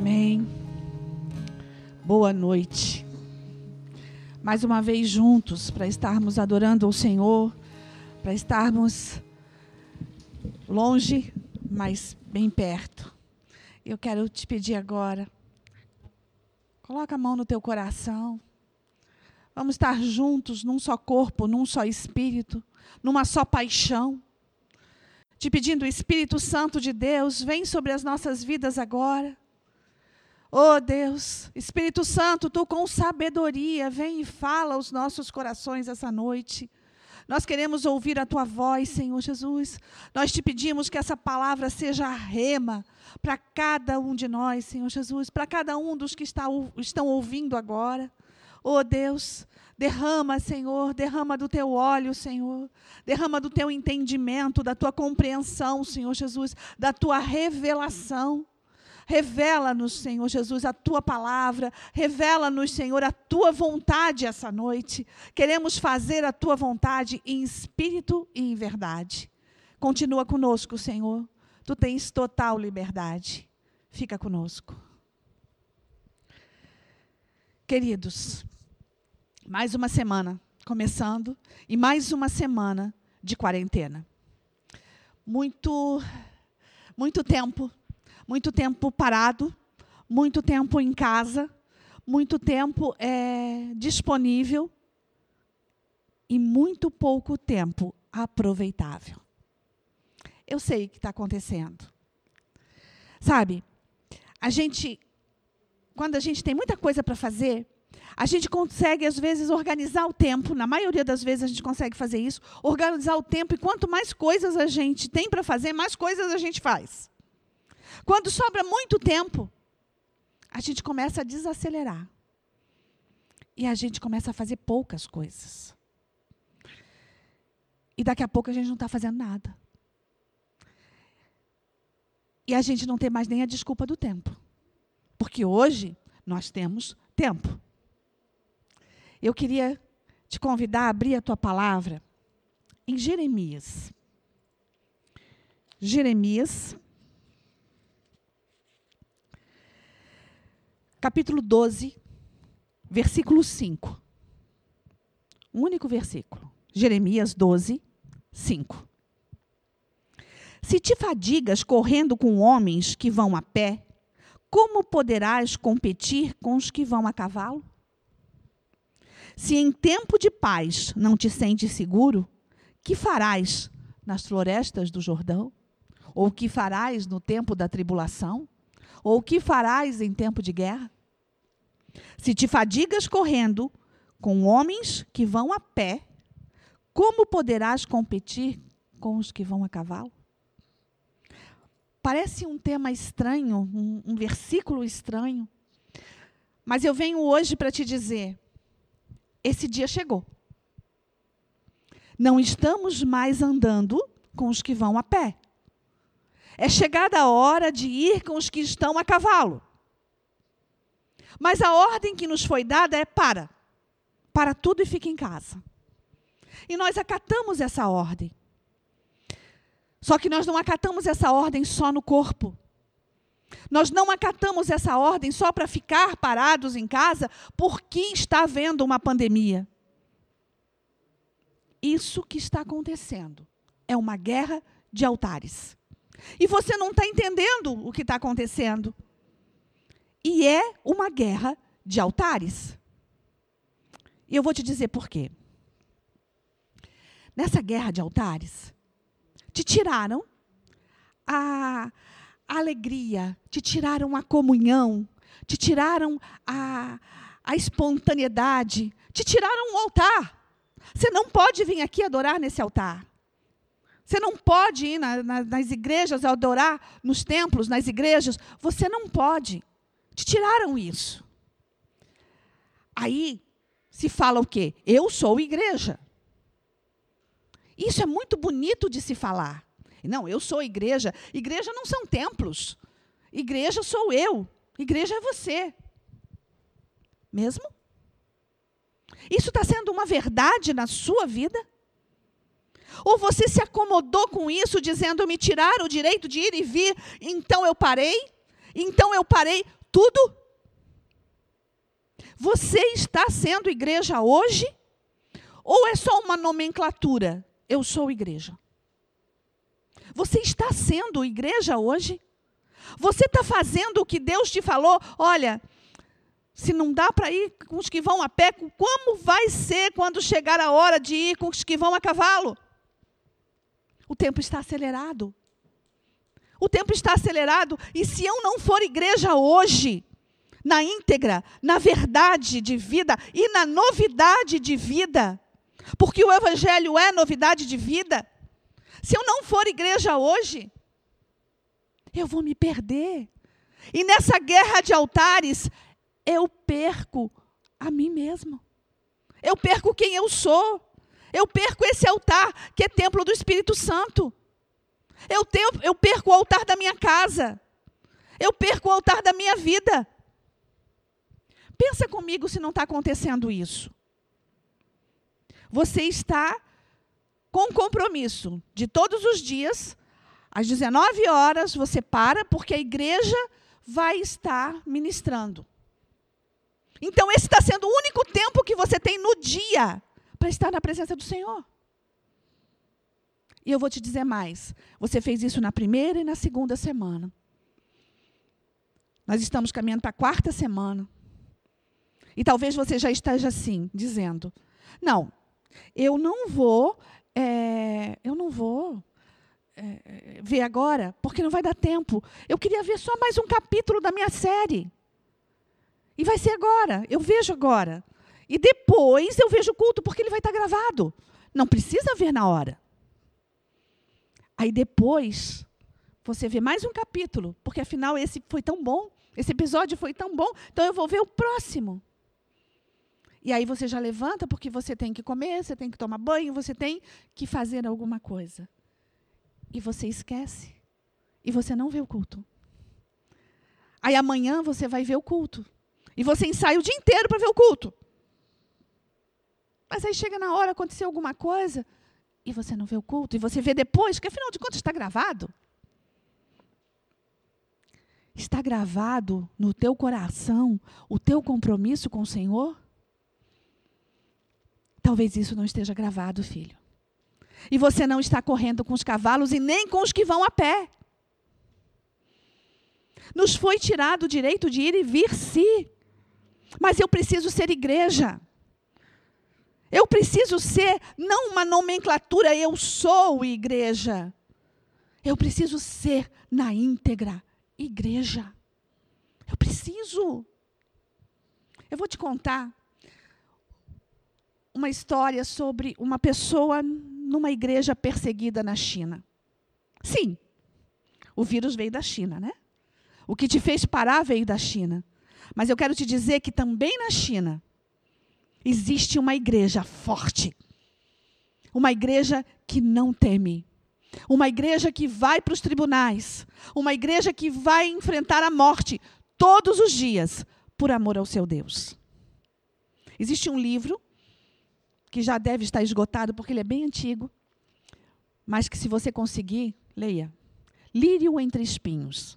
Amém. Boa noite. Mais uma vez juntos para estarmos adorando ao Senhor, para estarmos longe, mas bem perto. Eu quero te pedir agora, coloca a mão no teu coração. Vamos estar juntos num só corpo, num só espírito, numa só paixão. Te pedindo, Espírito Santo de Deus, vem sobre as nossas vidas agora. Oh Deus, Espírito Santo, tu com sabedoria, vem e fala aos nossos corações essa noite. Nós queremos ouvir a tua voz, Senhor Jesus. Nós te pedimos que essa palavra seja a rema para cada um de nós, Senhor Jesus, para cada um dos que está, estão ouvindo agora. Oh Deus, derrama, Senhor, derrama do teu óleo, Senhor. Derrama do teu entendimento, da tua compreensão, Senhor Jesus, da tua revelação. Revela-nos, Senhor Jesus, a tua palavra. Revela-nos, Senhor, a tua vontade essa noite. Queremos fazer a tua vontade em espírito e em verdade. Continua conosco, Senhor. Tu tens total liberdade. Fica conosco. Queridos, mais uma semana começando e mais uma semana de quarentena. Muito muito tempo muito tempo parado, muito tempo em casa, muito tempo é, disponível e muito pouco tempo aproveitável. Eu sei o que está acontecendo. Sabe, a gente, quando a gente tem muita coisa para fazer, a gente consegue, às vezes, organizar o tempo, na maioria das vezes a gente consegue fazer isso, organizar o tempo, e quanto mais coisas a gente tem para fazer, mais coisas a gente faz. Quando sobra muito tempo, a gente começa a desacelerar. E a gente começa a fazer poucas coisas. E daqui a pouco a gente não está fazendo nada. E a gente não tem mais nem a desculpa do tempo. Porque hoje nós temos tempo. Eu queria te convidar a abrir a tua palavra em Jeremias. Jeremias capítulo 12, versículo 5. Um único versículo. Jeremias 12, 5. Se te fadigas correndo com homens que vão a pé, como poderás competir com os que vão a cavalo? Se em tempo de paz não te sentes seguro, que farás nas florestas do Jordão? Ou que farás no tempo da tribulação? Ou o que farás em tempo de guerra? Se te fadigas correndo com homens que vão a pé, como poderás competir com os que vão a cavalo? Parece um tema estranho, um, um versículo estranho, mas eu venho hoje para te dizer: esse dia chegou. Não estamos mais andando com os que vão a pé. É chegada a hora de ir com os que estão a cavalo. Mas a ordem que nos foi dada é para. Para tudo e fique em casa. E nós acatamos essa ordem. Só que nós não acatamos essa ordem só no corpo. Nós não acatamos essa ordem só para ficar parados em casa porque está havendo uma pandemia. Isso que está acontecendo é uma guerra de altares. E você não está entendendo o que está acontecendo. E é uma guerra de altares. E eu vou te dizer por quê. Nessa guerra de altares, te tiraram a, alegria, te tiraram a comunhão, te tiraram a, a espontaneidade, te tiraram o altar. Você não pode vir aqui adorar nesse altar. Você não pode ir na, na, nas igrejas adorar nos templos, nas igrejas. Você não pode. Te tiraram isso. Aí se fala o quê? Eu sou igreja. Isso é muito bonito de se falar. Não, eu sou igreja. Igreja não são templos. Igreja sou eu. Igreja é você. Mesmo? Isso está sendo uma verdade na sua vida? Ou você se acomodou com isso, dizendo: me tiraram o direito de ir e vir, então eu parei? Então eu parei tudo? Você está sendo igreja hoje? Ou é só uma nomenclatura? Eu sou igreja. Você está sendo igreja hoje? Você está fazendo o que Deus te falou? Olha, se não dá para ir com os que vão a pé, como vai ser quando chegar a hora de ir com os que vão a cavalo? O tempo está acelerado. O tempo está acelerado e se eu não for igreja hoje, na íntegra, na verdade de vida e na novidade de vida, porque o evangelho é novidade de vida. Se eu não for igreja hoje, eu vou me perder. E nessa guerra de altares, eu perco a mim mesmo. Eu perco quem eu sou. Eu perco esse altar que é templo do Espírito Santo. Eu, tenho, eu perco o altar da minha casa. Eu perco o altar da minha vida. Pensa comigo se não está acontecendo isso. Você está com compromisso de todos os dias, às 19 horas, você para, porque a igreja vai estar ministrando. Então, esse está sendo o único tempo que você tem no dia para estar na presença do Senhor. E eu vou te dizer mais: você fez isso na primeira e na segunda semana. Nós estamos caminhando para a quarta semana. E talvez você já esteja assim, dizendo: não, eu não vou, é, eu não vou é, ver agora, porque não vai dar tempo. Eu queria ver só mais um capítulo da minha série. E vai ser agora, eu vejo agora. E depois eu vejo o culto, porque ele vai estar gravado. Não precisa ver na hora. Aí depois, você vê mais um capítulo, porque afinal esse foi tão bom, esse episódio foi tão bom, então eu vou ver o próximo. E aí você já levanta porque você tem que comer, você tem que tomar banho, você tem que fazer alguma coisa. E você esquece. E você não vê o culto. Aí amanhã você vai ver o culto. E você ensaia o dia inteiro para ver o culto. Mas aí chega na hora, aconteceu alguma coisa, e você não vê o culto, e você vê depois, que afinal de contas está gravado. Está gravado no teu coração o teu compromisso com o Senhor? Talvez isso não esteja gravado, filho. E você não está correndo com os cavalos e nem com os que vão a pé. Nos foi tirado o direito de ir e vir, sim. Mas eu preciso ser igreja. Eu preciso ser não uma nomenclatura, eu sou igreja. Eu preciso ser na íntegra igreja. Eu preciso. Eu vou te contar uma história sobre uma pessoa numa igreja perseguida na China. Sim, o vírus veio da China, né? O que te fez parar veio da China. Mas eu quero te dizer que também na China existe uma igreja forte. Uma igreja que não teme. Uma igreja que vai para os tribunais. Uma igreja que vai enfrentar a morte todos os dias por amor ao seu Deus. Existe um livro que já deve estar esgotado porque ele é bem antigo, mas que se você conseguir, leia. Lírio entre espinhos.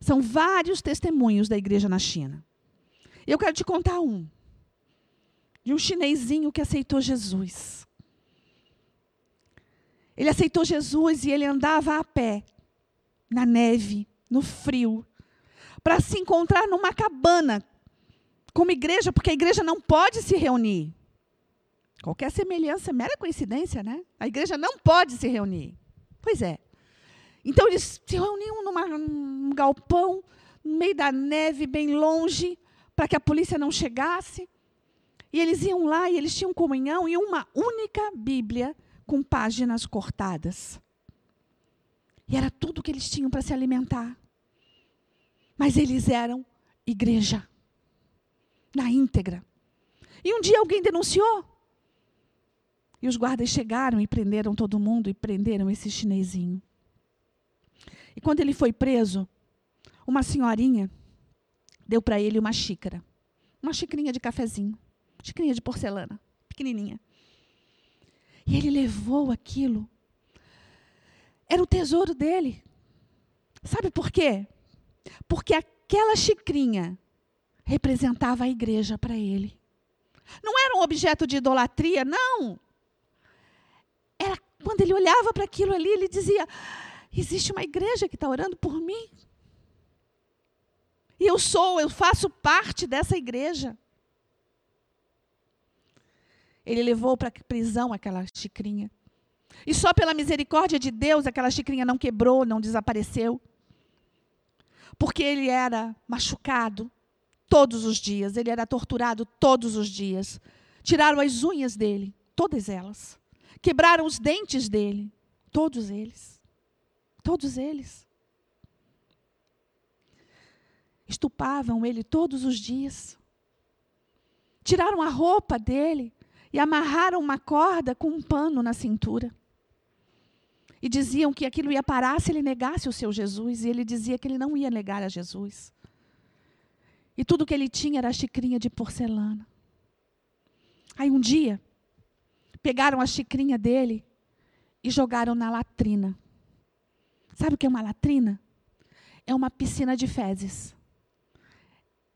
São vários testemunhos da igreja na China. Eu quero te contar um de um chinesinho que aceitou Jesus. Ele aceitou Jesus e ele andava a pé, na neve, no frio, para se encontrar numa cabana, como igreja, porque a igreja não pode se reunir. Qualquer semelhança é mera coincidência, né? A igreja não pode se reunir. Pois é. Então eles se reuniam numa, num galpão, no meio da neve, bem longe, para que a polícia não chegasse. E eles iam lá e eles tinham comunhão e uma única Bíblia com páginas cortadas. E era tudo que eles tinham para se alimentar. Mas eles eram igreja, na íntegra. E um dia alguém denunciou. E os guardas chegaram e prenderam todo mundo e prenderam esse chinesinho. E quando ele foi preso, uma senhorinha deu para ele uma xícara, uma xicrinha de cafezinho xicrinha de porcelana, pequenininha. E ele levou aquilo. Era o tesouro dele. Sabe por quê? Porque aquela xicrinha representava a igreja para ele. Não era um objeto de idolatria, não. Era quando ele olhava para aquilo ali, ele dizia: existe uma igreja que está orando por mim. E eu sou, eu faço parte dessa igreja. Ele levou para a prisão aquela xicrinha. E só pela misericórdia de Deus aquela xicrinha não quebrou, não desapareceu. Porque ele era machucado todos os dias, ele era torturado todos os dias. Tiraram as unhas dele, todas elas. Quebraram os dentes dele, todos eles. Todos eles. Estupavam ele todos os dias. Tiraram a roupa dele e amarraram uma corda com um pano na cintura. E diziam que aquilo ia parar se ele negasse o seu Jesus, e ele dizia que ele não ia negar a Jesus. E tudo que ele tinha era a xicrinha de porcelana. Aí um dia, pegaram a xicrinha dele e jogaram na latrina. Sabe o que é uma latrina? É uma piscina de fezes.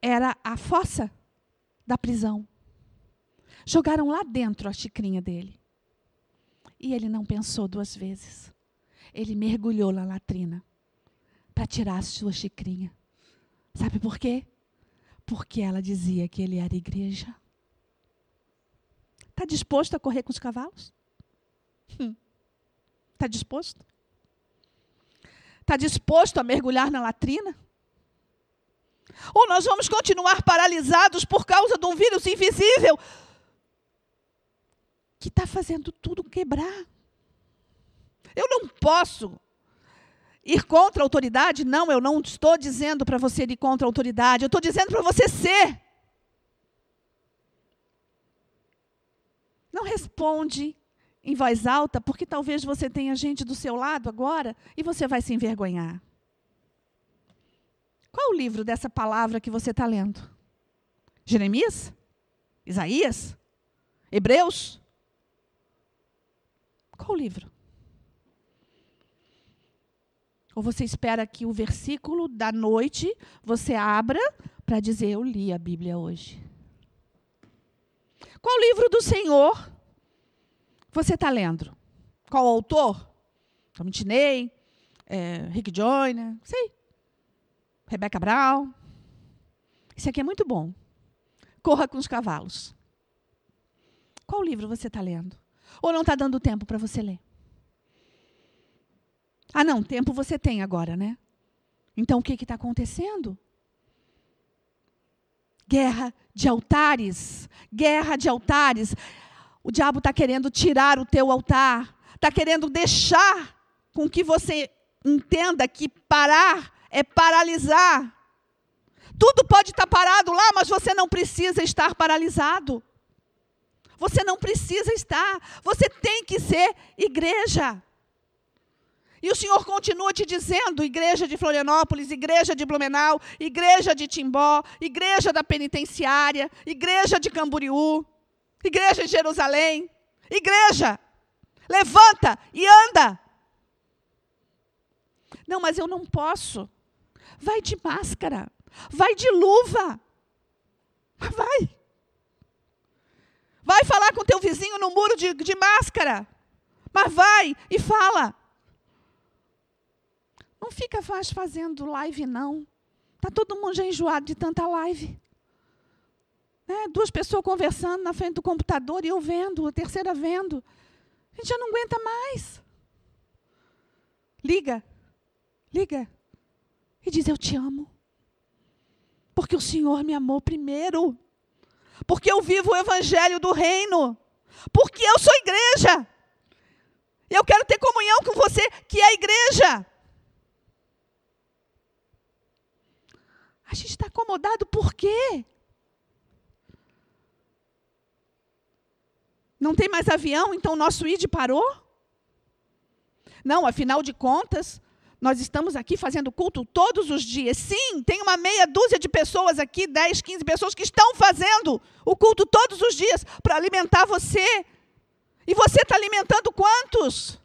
Era a fossa da prisão. Jogaram lá dentro a xicrinha dele. E ele não pensou duas vezes. Ele mergulhou na latrina para tirar a sua xicrinha. Sabe por quê? Porque ela dizia que ele era igreja. Está disposto a correr com os cavalos? Está hum. disposto? Está disposto a mergulhar na latrina? Ou nós vamos continuar paralisados por causa de um vírus invisível que está fazendo tudo quebrar. Eu não posso ir contra a autoridade. Não, eu não estou dizendo para você ir contra a autoridade. Eu estou dizendo para você ser. Não responde em voz alta, porque talvez você tenha gente do seu lado agora e você vai se envergonhar. Qual o livro dessa palavra que você está lendo? Jeremias? Isaías? Hebreus? Qual livro? Ou você espera que o versículo da noite você abra para dizer: Eu li a Bíblia hoje? Qual livro do Senhor você está lendo? Qual autor? Tom Tiney, é, Rick Joyner, sei. Rebecca Brown. Isso aqui é muito bom. Corra com os cavalos. Qual livro você está lendo? Ou não está dando tempo para você ler? Ah, não, tempo você tem agora, né? Então o que está acontecendo? Guerra de altares. Guerra de altares. O diabo está querendo tirar o teu altar. Está querendo deixar com que você entenda que parar é paralisar. Tudo pode estar tá parado lá, mas você não precisa estar paralisado. Você não precisa estar. Você tem que ser igreja. E o Senhor continua te dizendo, igreja de Florianópolis, igreja de Blumenau, igreja de Timbó, igreja da penitenciária, igreja de Camboriú, igreja de Jerusalém, igreja, levanta e anda. Não, mas eu não posso. Vai de máscara, vai de luva. Vai. Vai falar com teu vizinho no muro de, de máscara. Mas vai e fala. Não fica mais fazendo live, não. Está todo mundo já enjoado de tanta live. Né? Duas pessoas conversando na frente do computador e eu vendo, a terceira vendo. A gente já não aguenta mais. Liga, liga e diz: Eu te amo. Porque o Senhor me amou primeiro porque eu vivo o evangelho do reino, porque eu sou igreja. Eu quero ter comunhão com você, que é a igreja. A gente está acomodado por quê? Não tem mais avião, então o nosso ID parou? Não, afinal de contas, nós estamos aqui fazendo culto todos os dias. Sim, tem uma meia dúzia de pessoas aqui, 10, 15 pessoas que estão fazendo o culto todos os dias para alimentar você. E você está alimentando quantos?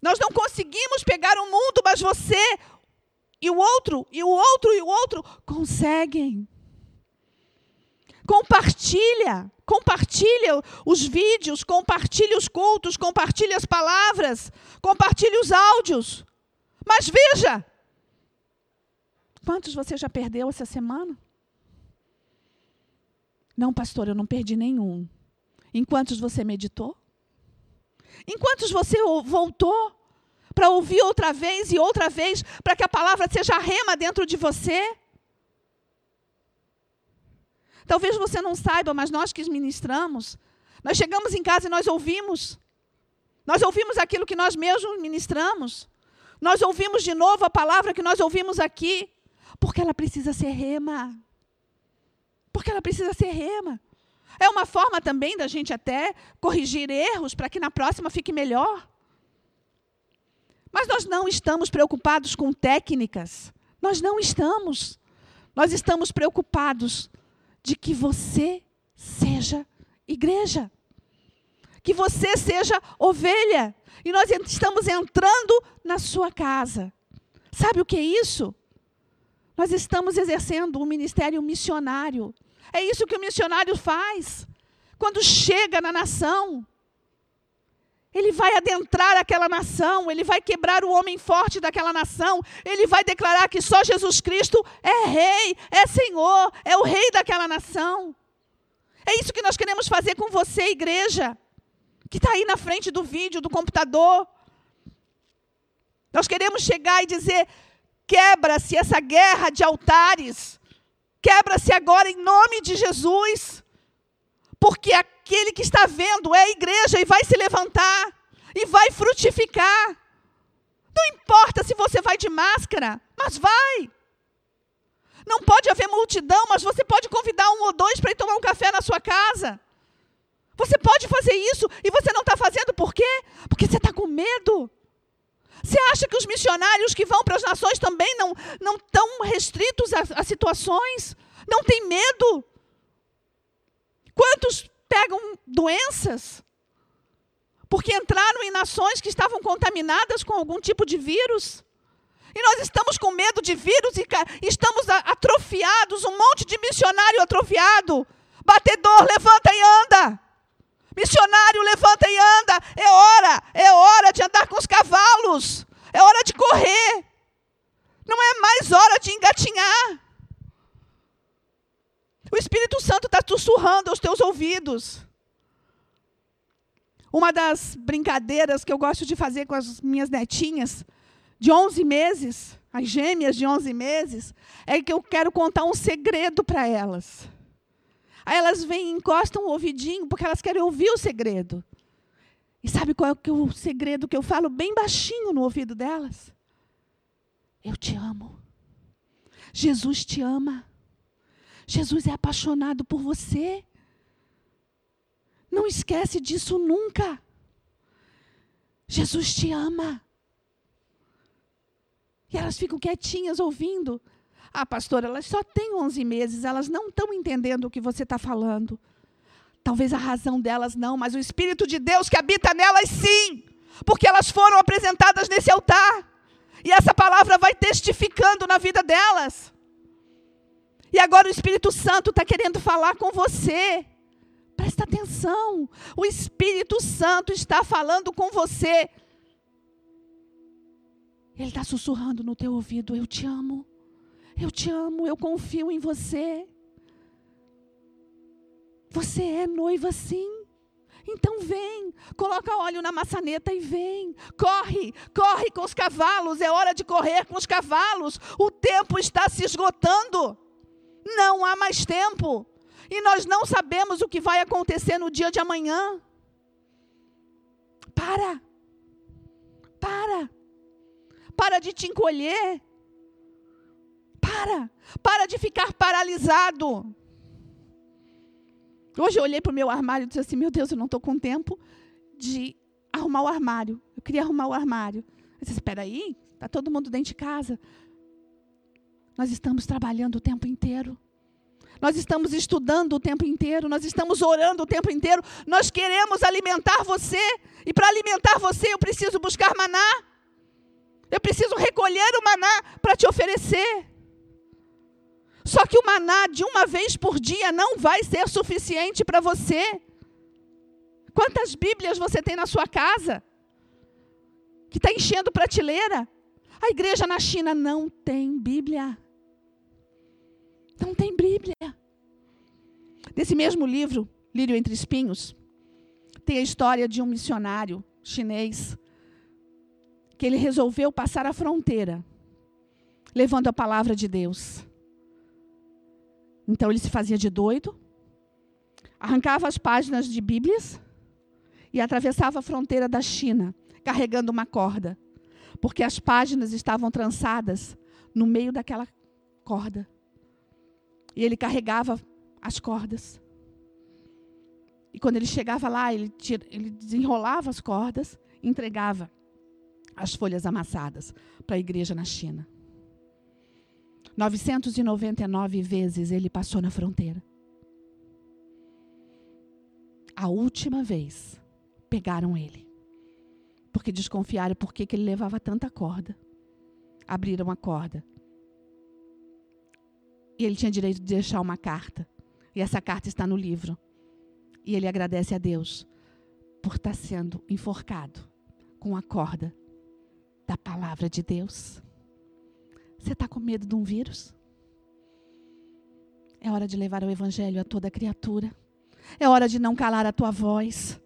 Nós não conseguimos pegar o mundo, mas você o outro, e o outro, e o outro conseguem. Compartilha, compartilha os vídeos, compartilha os cultos, compartilha as palavras, compartilha os áudios. Mas veja, quantos você já perdeu essa semana? Não, pastor, eu não perdi nenhum. Em quantos você meditou? Em quantos você voltou para ouvir outra vez e outra vez, para que a palavra seja rema dentro de você? Talvez você não saiba, mas nós que ministramos, nós chegamos em casa e nós ouvimos. Nós ouvimos aquilo que nós mesmos ministramos. Nós ouvimos de novo a palavra que nós ouvimos aqui, porque ela precisa ser rema. Porque ela precisa ser rema. É uma forma também da gente até corrigir erros para que na próxima fique melhor. Mas nós não estamos preocupados com técnicas. Nós não estamos. Nós estamos preocupados de que você seja igreja. Que você seja ovelha. E nós estamos entrando na sua casa. Sabe o que é isso? Nós estamos exercendo um ministério missionário. É isso que o missionário faz. Quando chega na nação, ele vai adentrar aquela nação, ele vai quebrar o homem forte daquela nação, ele vai declarar que só Jesus Cristo é rei, é senhor, é o rei daquela nação. É isso que nós queremos fazer com você, igreja, que está aí na frente do vídeo, do computador. Nós queremos chegar e dizer: quebra-se essa guerra de altares, quebra-se agora em nome de Jesus. Porque aquele que está vendo é a igreja e vai se levantar e vai frutificar. Não importa se você vai de máscara, mas vai. Não pode haver multidão, mas você pode convidar um ou dois para ir tomar um café na sua casa. Você pode fazer isso e você não está fazendo por quê? Porque você está com medo. Você acha que os missionários que vão para as nações também não, estão restritos a, a situações? Não tem medo? Quantos pegam doenças? Porque entraram em nações que estavam contaminadas com algum tipo de vírus. E nós estamos com medo de vírus e estamos atrofiados, um monte de missionário atrofiado. Batedor, levanta e anda. Missionário, levanta e anda. É hora, é hora de andar com os cavalos. É hora de correr. Não é mais hora de engatinhar. O Espírito Santo está sussurrando aos teus ouvidos. Uma das brincadeiras que eu gosto de fazer com as minhas netinhas, de 11 meses, as gêmeas de 11 meses, é que eu quero contar um segredo para elas. Aí elas vêm e encostam o ouvidinho, porque elas querem ouvir o segredo. E sabe qual é o segredo que eu falo bem baixinho no ouvido delas? Eu te amo. Jesus te ama. Jesus é apaixonado por você. Não esquece disso nunca. Jesus te ama. E elas ficam quietinhas ouvindo. Ah, pastora, elas só têm 11 meses, elas não estão entendendo o que você está falando. Talvez a razão delas não, mas o Espírito de Deus que habita nelas sim, porque elas foram apresentadas nesse altar. E essa palavra vai testificando na vida delas. E agora o Espírito Santo está querendo falar com você. Presta atenção. O Espírito Santo está falando com você. Ele está sussurrando no teu ouvido: Eu te amo. Eu te amo. Eu confio em você. Você é noiva sim. Então vem, coloca óleo na maçaneta e vem. Corre, corre com os cavalos. É hora de correr com os cavalos. O tempo está se esgotando. Não há mais tempo. E nós não sabemos o que vai acontecer no dia de amanhã. Para. Para. Para de te encolher. Para. Para de ficar paralisado. Hoje eu olhei para o meu armário e disse assim: Meu Deus, eu não estou com tempo de arrumar o armário. Eu queria arrumar o armário. Eu disse: Espera aí, está todo mundo dentro de casa. Nós estamos trabalhando o tempo inteiro. Nós estamos estudando o tempo inteiro, nós estamos orando o tempo inteiro. Nós queremos alimentar você, e para alimentar você eu preciso buscar maná. Eu preciso recolher o maná para te oferecer. Só que o maná de uma vez por dia não vai ser suficiente para você. Quantas Bíblias você tem na sua casa? Que está enchendo prateleira? A igreja na China não tem Bíblia. Não tem Bíblia. Nesse mesmo livro, Lírio entre Espinhos, tem a história de um missionário chinês que ele resolveu passar a fronteira, levando a palavra de Deus. Então ele se fazia de doido, arrancava as páginas de Bíblias e atravessava a fronteira da China, carregando uma corda, porque as páginas estavam trançadas no meio daquela corda. E ele carregava as cordas. E quando ele chegava lá, ele, tira, ele desenrolava as cordas, entregava as folhas amassadas para a igreja na China. 999 vezes ele passou na fronteira. A última vez pegaram ele. Porque desconfiaram por que ele levava tanta corda. Abriram a corda. E ele tinha direito de deixar uma carta. E essa carta está no livro. E ele agradece a Deus por estar sendo enforcado com a corda da palavra de Deus. Você está com medo de um vírus? É hora de levar o Evangelho a toda criatura. É hora de não calar a tua voz.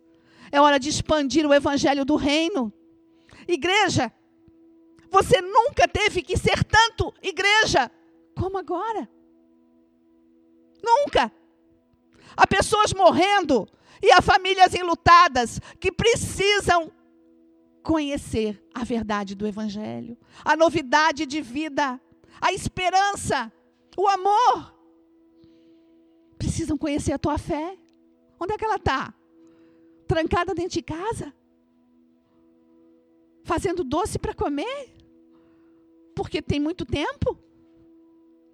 É hora de expandir o Evangelho do reino. Igreja, você nunca teve que ser tanto igreja como agora. Nunca. Há pessoas morrendo e há famílias enlutadas que precisam conhecer a verdade do Evangelho, a novidade de vida, a esperança, o amor. Precisam conhecer a tua fé. Onde é que ela está? Trancada dentro de casa? Fazendo doce para comer? Porque tem muito tempo?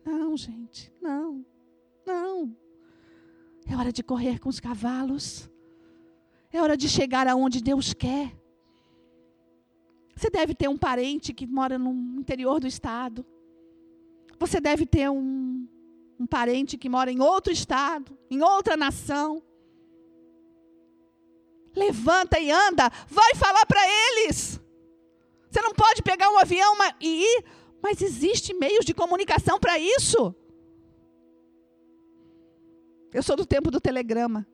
Não, gente, não, não. É hora de correr com os cavalos. É hora de chegar aonde Deus quer. Você deve ter um parente que mora no interior do estado. Você deve ter um, um parente que mora em outro estado, em outra nação. Levanta e anda, vai falar para eles. Você não pode pegar um avião e ir, mas existe meios de comunicação para isso. Eu sou do tempo do telegrama.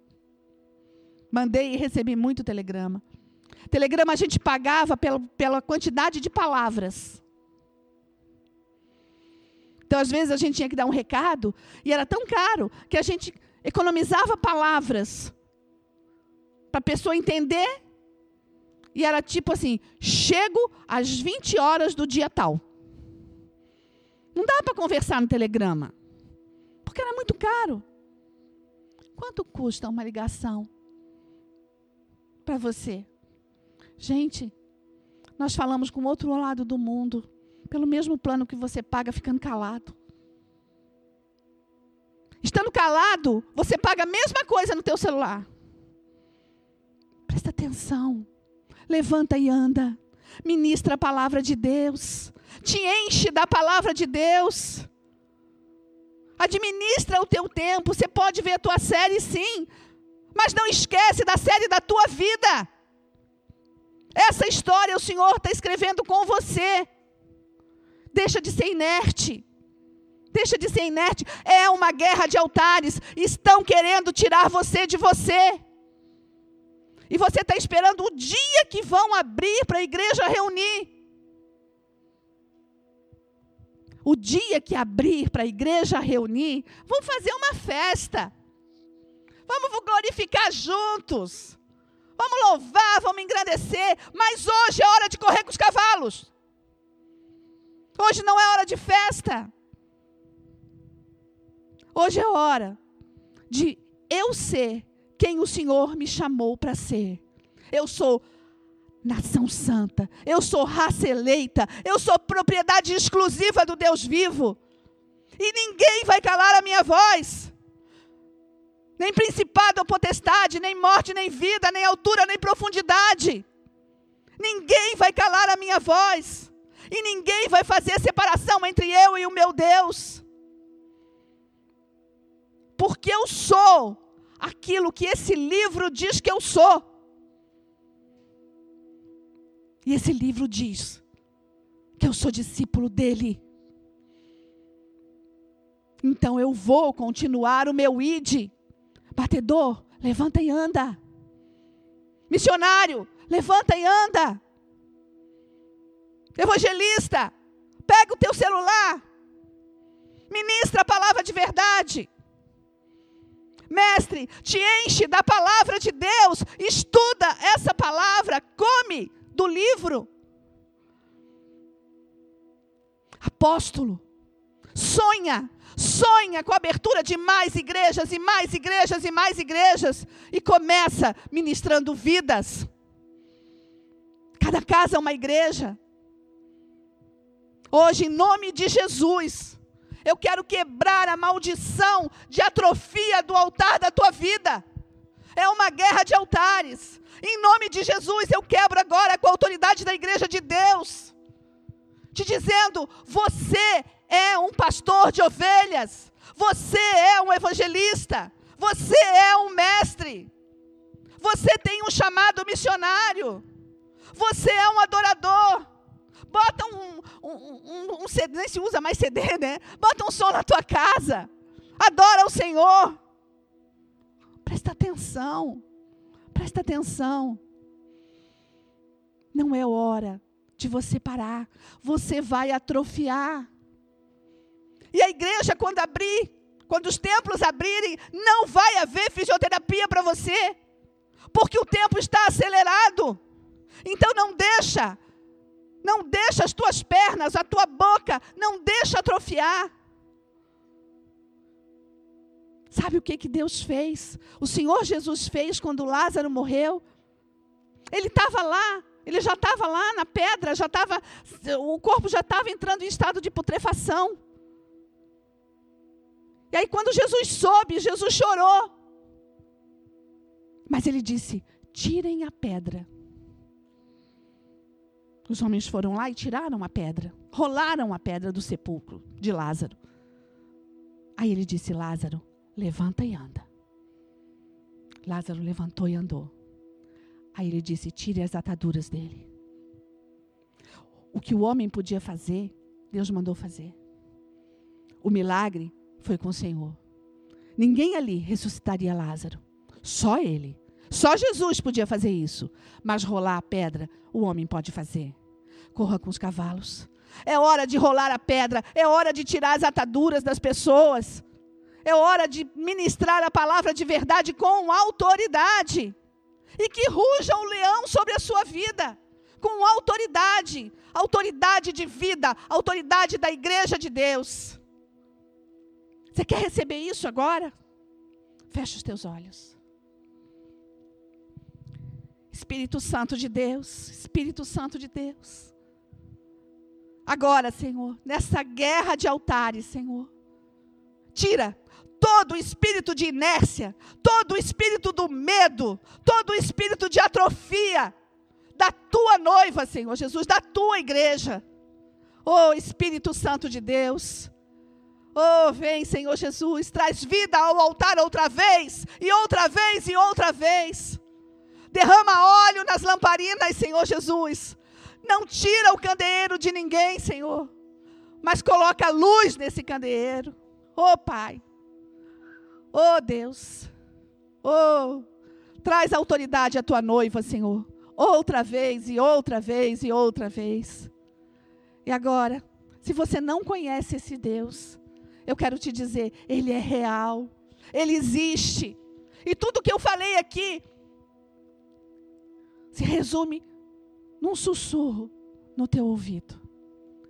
Mandei e recebi muito telegrama. Telegrama a gente pagava pela, pela quantidade de palavras. Então, às vezes, a gente tinha que dar um recado, e era tão caro que a gente economizava palavras para a pessoa entender. E era tipo assim: chego às 20 horas do dia tal. Não dá para conversar no telegrama, porque era muito caro. Quanto custa uma ligação para você? Gente, nós falamos com outro lado do mundo, pelo mesmo plano que você paga ficando calado. Estando calado, você paga a mesma coisa no teu celular. Presta atenção. Levanta e anda. Ministra a palavra de Deus. Te enche da palavra de Deus. Administra o teu tempo. Você pode ver a tua série, sim. Mas não esquece da série da tua vida. Essa história o Senhor está escrevendo com você. Deixa de ser inerte. Deixa de ser inerte. É uma guerra de altares. Estão querendo tirar você de você. E você está esperando o dia que vão abrir para a igreja reunir. O dia que abrir para a igreja reunir, vamos fazer uma festa. Vamos glorificar juntos. Vamos louvar, vamos engrandecer, mas hoje é hora de correr com os cavalos. Hoje não é hora de festa. Hoje é hora de eu ser quem o Senhor me chamou para ser. Eu sou nação santa, eu sou raça eleita, eu sou propriedade exclusiva do Deus vivo. E ninguém vai calar a minha voz nem principado ou potestade, nem morte, nem vida, nem altura, nem profundidade. Ninguém vai calar a minha voz. e ninguém vai fazer separação entre eu e o meu Deus. Porque eu sou aquilo que esse livro diz que eu sou. E esse livro diz que eu sou discípulo dele. Então eu vou continuar o meu id. Batedor, levanta e anda. Missionário, levanta e anda. Evangelista, pega o teu celular. Ministra a palavra de verdade. Mestre, te enche da palavra de Deus, estuda essa palavra, come do livro. Apóstolo, sonha, sonha com a abertura de mais igrejas e mais igrejas e mais igrejas e começa ministrando vidas. Cada casa é uma igreja. Hoje, em nome de Jesus, eu quero quebrar a maldição de atrofia do altar da tua vida. É uma guerra de altares. Em nome de Jesus, eu quebro agora com a autoridade da igreja de Deus, te dizendo: você é um pastor de ovelhas, você é um evangelista, você é um mestre, você tem um chamado missionário, você é um adorador. Bota um, um, um, um CD, nem se usa mais CD, né? Bota um som na tua casa. Adora o Senhor. Presta atenção. Presta atenção. Não é hora de você parar. Você vai atrofiar. E a igreja, quando abrir, quando os templos abrirem, não vai haver fisioterapia para você. Porque o tempo está acelerado. Então não deixa. Não deixa as tuas pernas, a tua boca, não deixa atrofiar. Sabe o que, que Deus fez? O Senhor Jesus fez quando Lázaro morreu? Ele estava lá, ele já estava lá na pedra, já estava, o corpo já estava entrando em estado de putrefação. E aí, quando Jesus soube, Jesus chorou. Mas ele disse: tirem a pedra. Os homens foram lá e tiraram a pedra, rolaram a pedra do sepulcro de Lázaro. Aí ele disse: Lázaro, levanta e anda. Lázaro levantou e andou. Aí ele disse: tire as ataduras dele. O que o homem podia fazer, Deus mandou fazer. O milagre foi com o Senhor. Ninguém ali ressuscitaria Lázaro. Só ele. Só Jesus podia fazer isso. Mas rolar a pedra, o homem pode fazer. Corra com os cavalos. É hora de rolar a pedra. É hora de tirar as ataduras das pessoas. É hora de ministrar a palavra de verdade com autoridade. E que ruja o leão sobre a sua vida, com autoridade autoridade de vida, autoridade da igreja de Deus. Você quer receber isso agora? Fecha os teus olhos. Espírito Santo de Deus, Espírito Santo de Deus. Agora, Senhor, nessa guerra de altares, Senhor, tira todo o espírito de inércia, todo o espírito do medo, todo o espírito de atrofia da tua noiva, Senhor Jesus, da tua igreja. Oh Espírito Santo de Deus. Oh, vem, Senhor Jesus, traz vida ao altar outra vez, e outra vez, e outra vez. Derrama óleo nas lamparinas, Senhor Jesus. Não tira o candeeiro de ninguém, Senhor, mas coloca luz nesse candeeiro. Oh, Pai. Oh Deus, oh, traz autoridade à tua noiva, Senhor, outra vez e outra vez e outra vez. E agora, se você não conhece esse Deus, eu quero te dizer, Ele é real, Ele existe. E tudo que eu falei aqui se resume num sussurro no teu ouvido.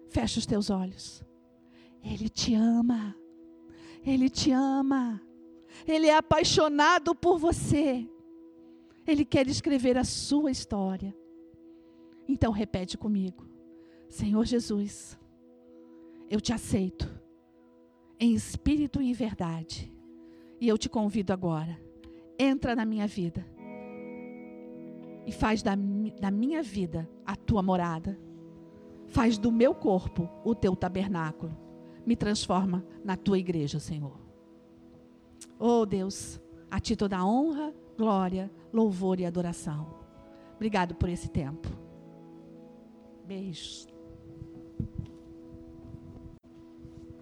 Fecha os teus olhos. Ele te ama. Ele te ama. Ele é apaixonado por você. Ele quer escrever a sua história. Então repete comigo: Senhor Jesus, eu te aceito em espírito e em verdade. E eu te convido agora, entra na minha vida e faz da, da minha vida a tua morada. Faz do meu corpo o teu tabernáculo. Me transforma na tua igreja, Senhor. Oh Deus, a ti toda a honra, glória, louvor e adoração. Obrigado por esse tempo. Beijos.